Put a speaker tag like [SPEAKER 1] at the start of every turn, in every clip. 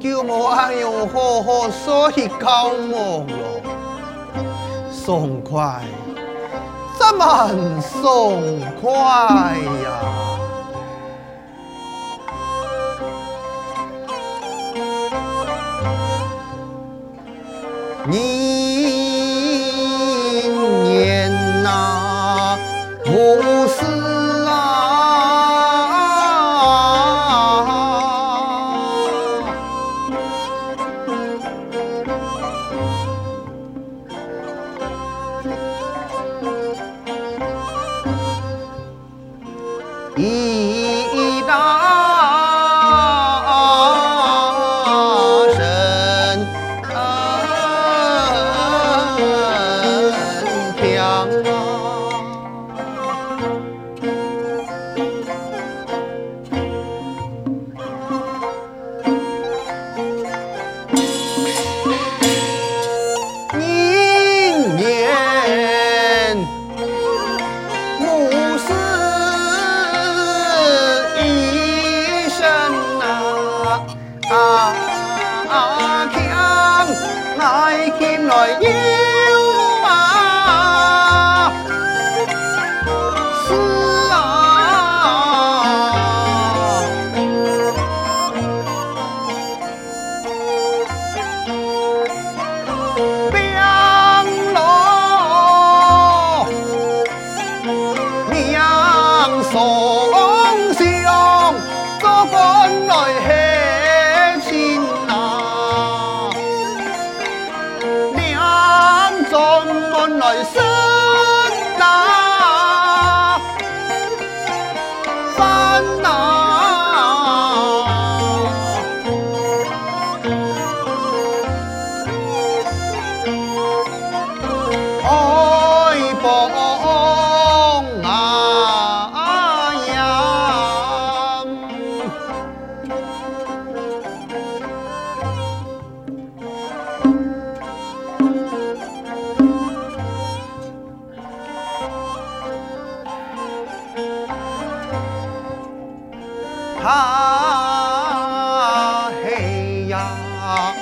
[SPEAKER 1] 叫我用好好所以高某了，爽快，这么爽快呀！再見來依。啊嘿呀啊。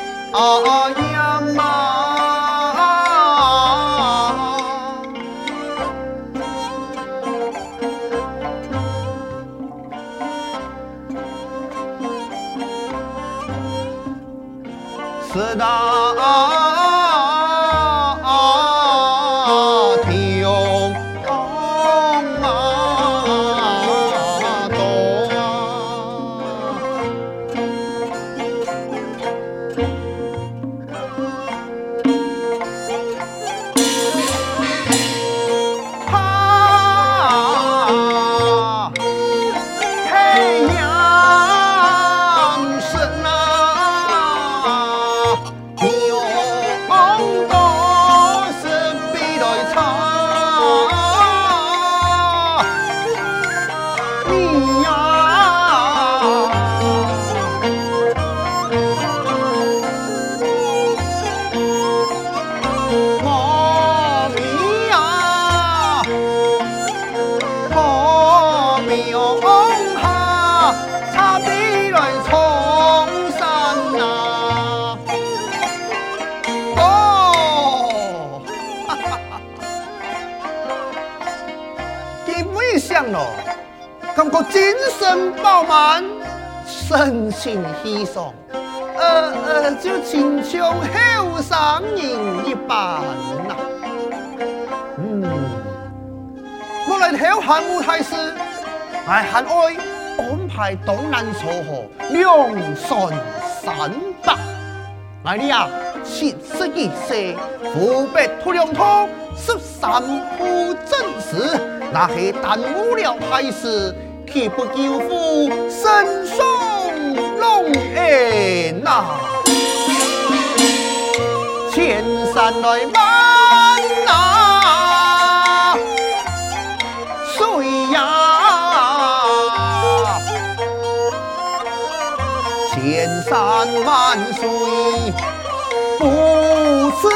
[SPEAKER 1] 精神饱满神情稀爽呃呃就请求后上人一般呐。嗯我来投降舞台是来汉爱安排东南撮合两顺三百来你呀七十一岁湖北土两土十三铺正时那些耽误了还是岂不救父身双龙颜呐？千山来万呐，水呀，千山万水不辞。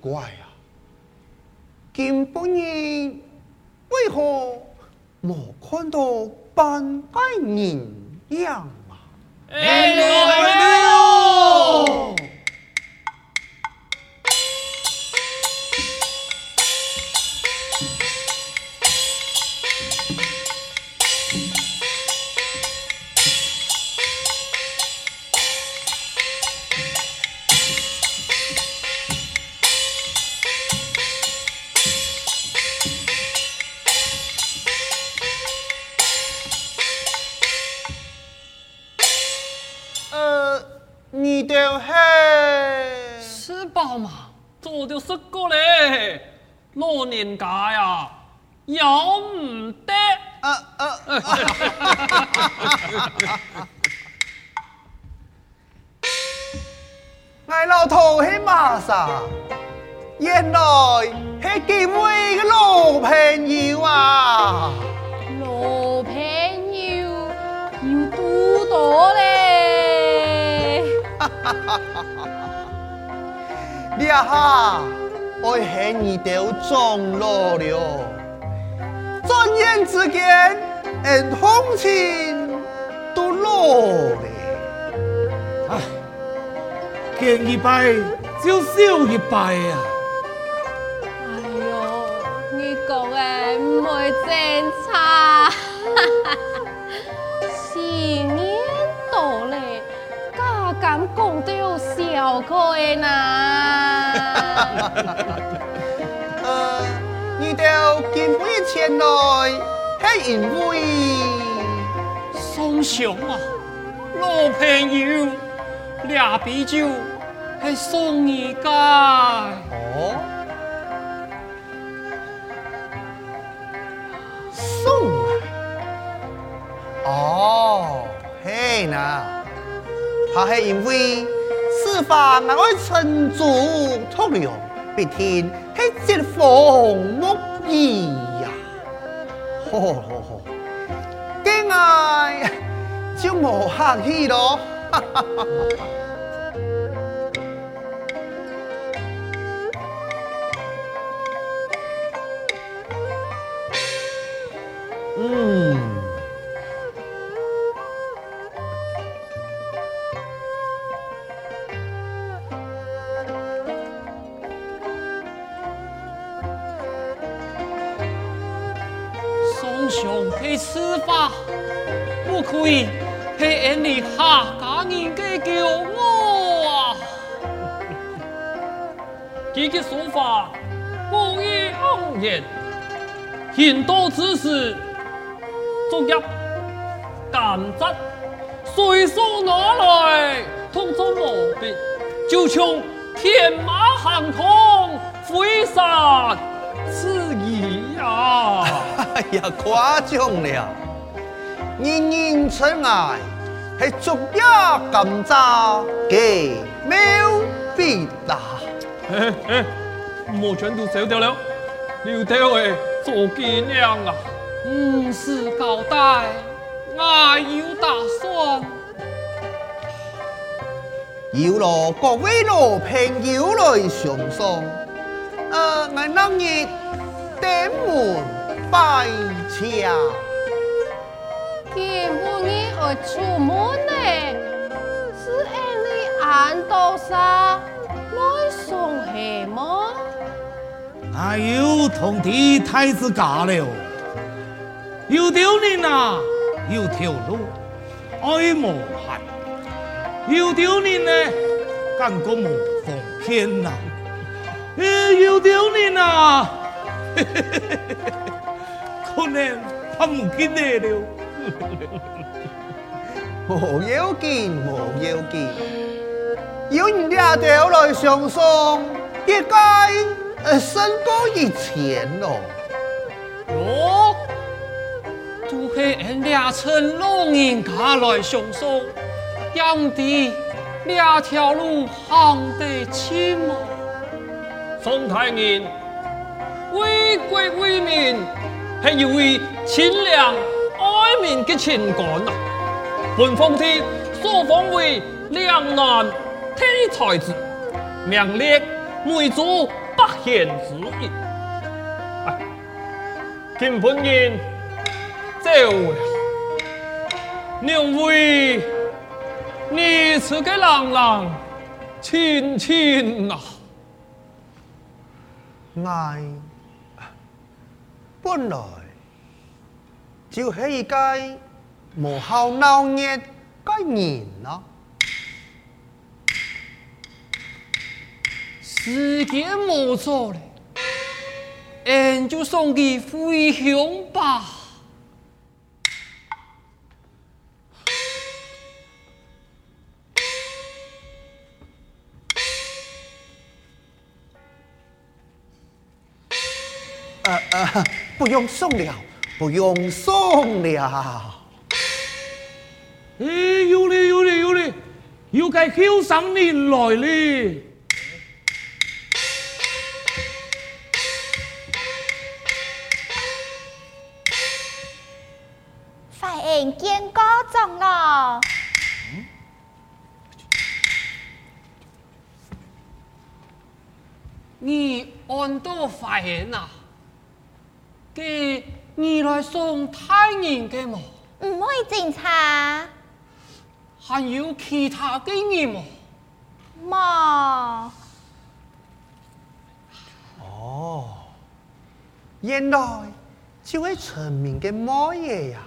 [SPEAKER 1] 怪啊，今半夜为何没看到半个人样啊？
[SPEAKER 2] 哎呦哎呦！这个嘞，老人家呀，要唔得。啊啊！
[SPEAKER 1] 俺老头是马啥？原来是几位个老朋友啊！
[SPEAKER 3] 哈！哈
[SPEAKER 1] 我恨你都中落了，转眼之间，连同情都落了。
[SPEAKER 2] 唉，见一拜就笑一拜呀。
[SPEAKER 3] 敢敢讲到笑口的呐？
[SPEAKER 1] 呃，你哋今回前来，是因为
[SPEAKER 2] 送上啊，老朋友，俩啤酒是送你个。
[SPEAKER 1] 哦，送啊？哦，嘿呐，他是因为。此番我会趁足托粮，必天系接风木儿呀！好好好，敬爱就无客气咯。嗯。
[SPEAKER 2] 英雄可以吃饭不可以黑暗里下家人给救我啊极其书法不一欧元很多知识重要感子随手拿来通通毛笔就像天马行空挥洒自己呀
[SPEAKER 1] 哎呀，夸张了！人人称爱，系竹叶甘蔗嘅妙笔啦！
[SPEAKER 2] 哎哎，莫全都收掉了，留掉诶做纪念啊！唔是交代，我有打算。
[SPEAKER 1] 有了各位老朋友来相送，呃，我那日登门。拜驾。
[SPEAKER 3] 今不你而出门呢，是因你安多沙来送喜吗？
[SPEAKER 4] 哎呦，同弟太子驾了，有丢人呐，有条路，爱无限，有丢人呢，感觉无奉天呐，哎，有丢人啊，可能他唔记得了。
[SPEAKER 1] 无要紧，无要紧，有人抓到来相送，应该呃胜过以前咯。
[SPEAKER 2] 哟，就是俺俩趁老人家来相送，让地两条路行得亲嘛。宋太人为国为民，系一位清廉爱民的清官啊！本奉天所封为两难天才子，名列梅州八贤之一。哎，今本人走了，两位，你是个郎郎亲亲呐？
[SPEAKER 1] 爱本来就是一个无好闹热的人咯。
[SPEAKER 2] 时间冇错了，俺就送你回乡吧。
[SPEAKER 1] 不用送了，不用送了。
[SPEAKER 4] 哎，有嘞有嘞有嘞，有个后生人来嘞。
[SPEAKER 5] 快迎见过总了。
[SPEAKER 2] 你安多发言啊？给你来送太人嘅么？
[SPEAKER 5] 唔会警察。
[SPEAKER 2] 还有其他嘅人么？
[SPEAKER 5] 冇。
[SPEAKER 1] 哦，原来这位村民嘅莫爷呀！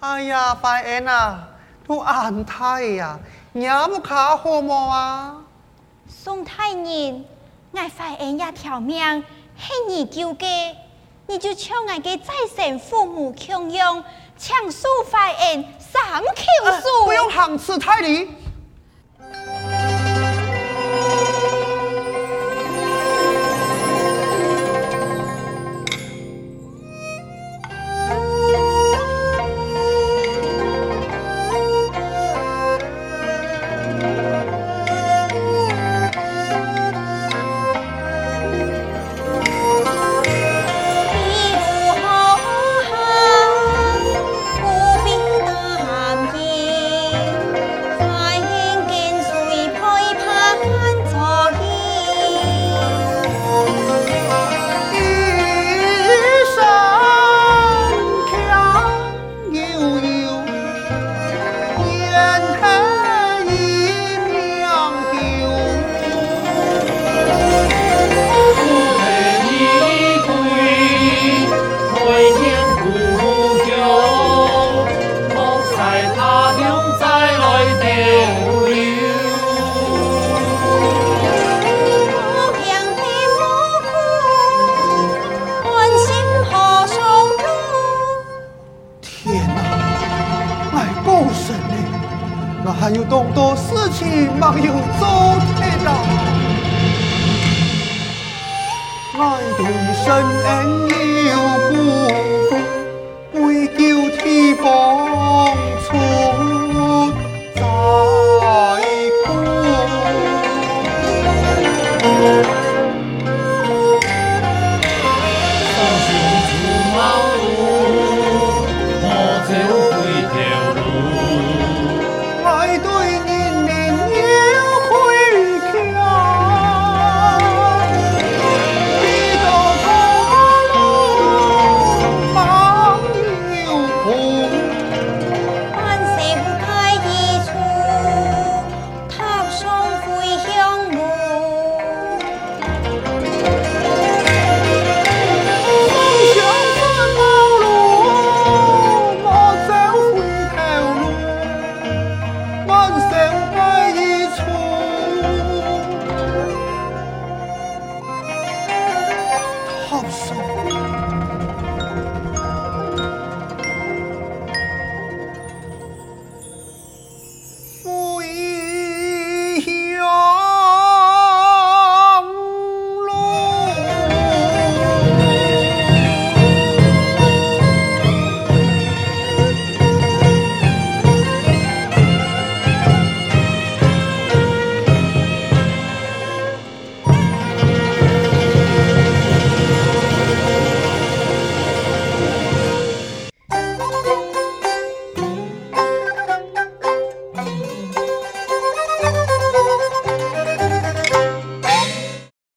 [SPEAKER 1] 哎呀，拜恩啊，都安泰呀，你不卡好么啊？
[SPEAKER 5] 宋太人，我快恩一条命，是你救嘅，你就抢我嘅再生父母穷用，抢数快恩三口数，
[SPEAKER 1] 不用行刺太离。